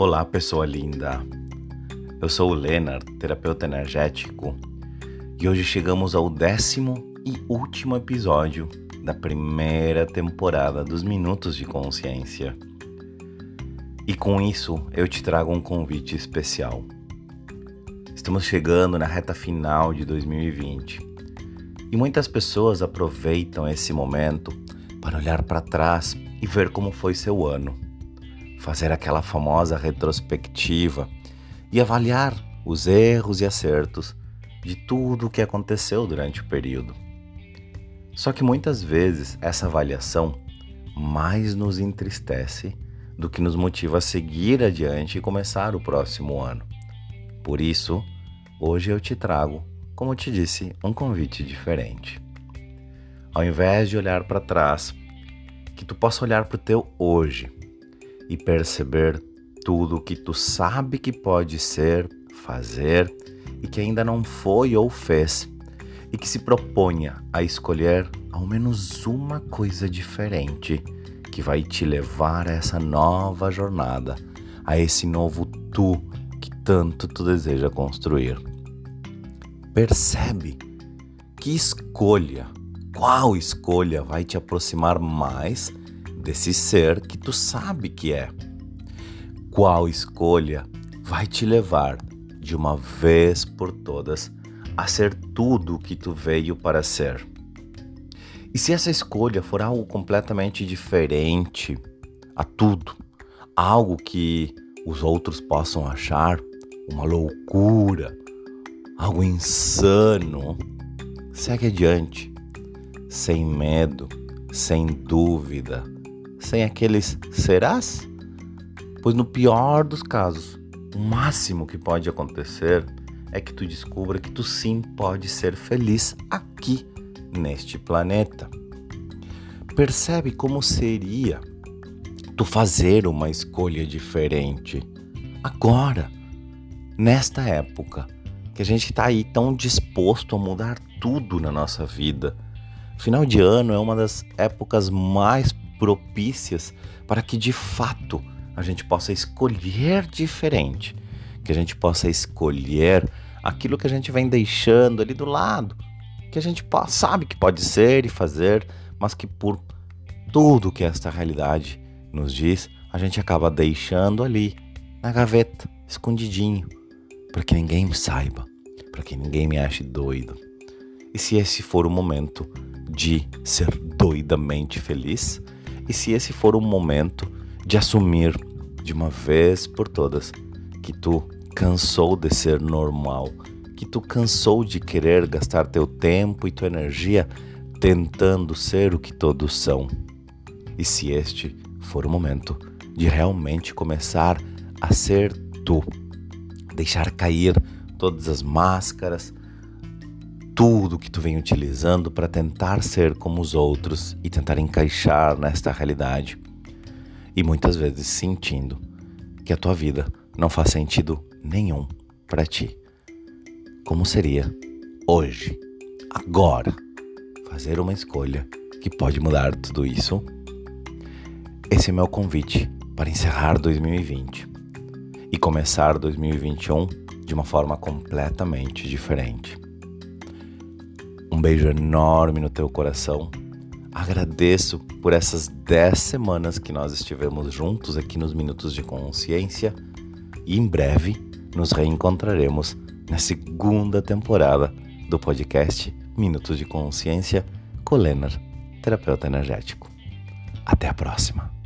Olá, pessoa linda. Eu sou o Leonard, terapeuta energético, e hoje chegamos ao décimo e último episódio da primeira temporada dos Minutos de Consciência. E com isso, eu te trago um convite especial. Estamos chegando na reta final de 2020 e muitas pessoas aproveitam esse momento para olhar para trás e ver como foi seu ano fazer aquela famosa retrospectiva e avaliar os erros e acertos de tudo o que aconteceu durante o período. Só que muitas vezes essa avaliação mais nos entristece do que nos motiva a seguir adiante e começar o próximo ano. Por isso, hoje eu te trago, como te disse, um convite diferente. Ao invés de olhar para trás, que tu possa olhar para o teu hoje e perceber tudo o que tu sabe que pode ser, fazer e que ainda não foi ou fez, e que se proponha a escolher ao menos uma coisa diferente que vai te levar a essa nova jornada, a esse novo tu que tanto tu deseja construir. Percebe que escolha, qual escolha vai te aproximar mais desse ser que tu sabe que é. Qual escolha vai te levar de uma vez por todas a ser tudo o que tu veio para ser? E se essa escolha for algo completamente diferente a tudo, algo que os outros possam achar uma loucura, algo insano, segue adiante, sem medo, sem dúvida, sem aqueles serás? Pois no pior dos casos, o máximo que pode acontecer é que tu descubra que tu sim pode ser feliz aqui neste planeta. Percebe como seria tu fazer uma escolha diferente agora, nesta época, que a gente está aí tão disposto a mudar tudo na nossa vida. Final de ano é uma das épocas mais propícias para que de fato a gente possa escolher diferente, que a gente possa escolher aquilo que a gente vem deixando ali do lado, que a gente sabe que pode ser e fazer, mas que por tudo que esta realidade nos diz, a gente acaba deixando ali na gaveta, escondidinho, para que ninguém saiba, para que ninguém me ache doido. E se esse for o momento de ser doidamente feliz, e se esse for o momento de assumir de uma vez por todas que tu cansou de ser normal, que tu cansou de querer gastar teu tempo e tua energia tentando ser o que todos são. E se este for o momento de realmente começar a ser tu, deixar cair todas as máscaras, tudo que tu vem utilizando para tentar ser como os outros e tentar encaixar nesta realidade. E muitas vezes sentindo que a tua vida não faz sentido nenhum para ti. Como seria hoje, agora, fazer uma escolha que pode mudar tudo isso? Esse é meu convite para encerrar 2020 e começar 2021 de uma forma completamente diferente. Um beijo enorme no teu coração. Agradeço por essas 10 semanas que nós estivemos juntos aqui nos Minutos de Consciência e em breve nos reencontraremos na segunda temporada do podcast Minutos de Consciência com Leonard, terapeuta energético. Até a próxima.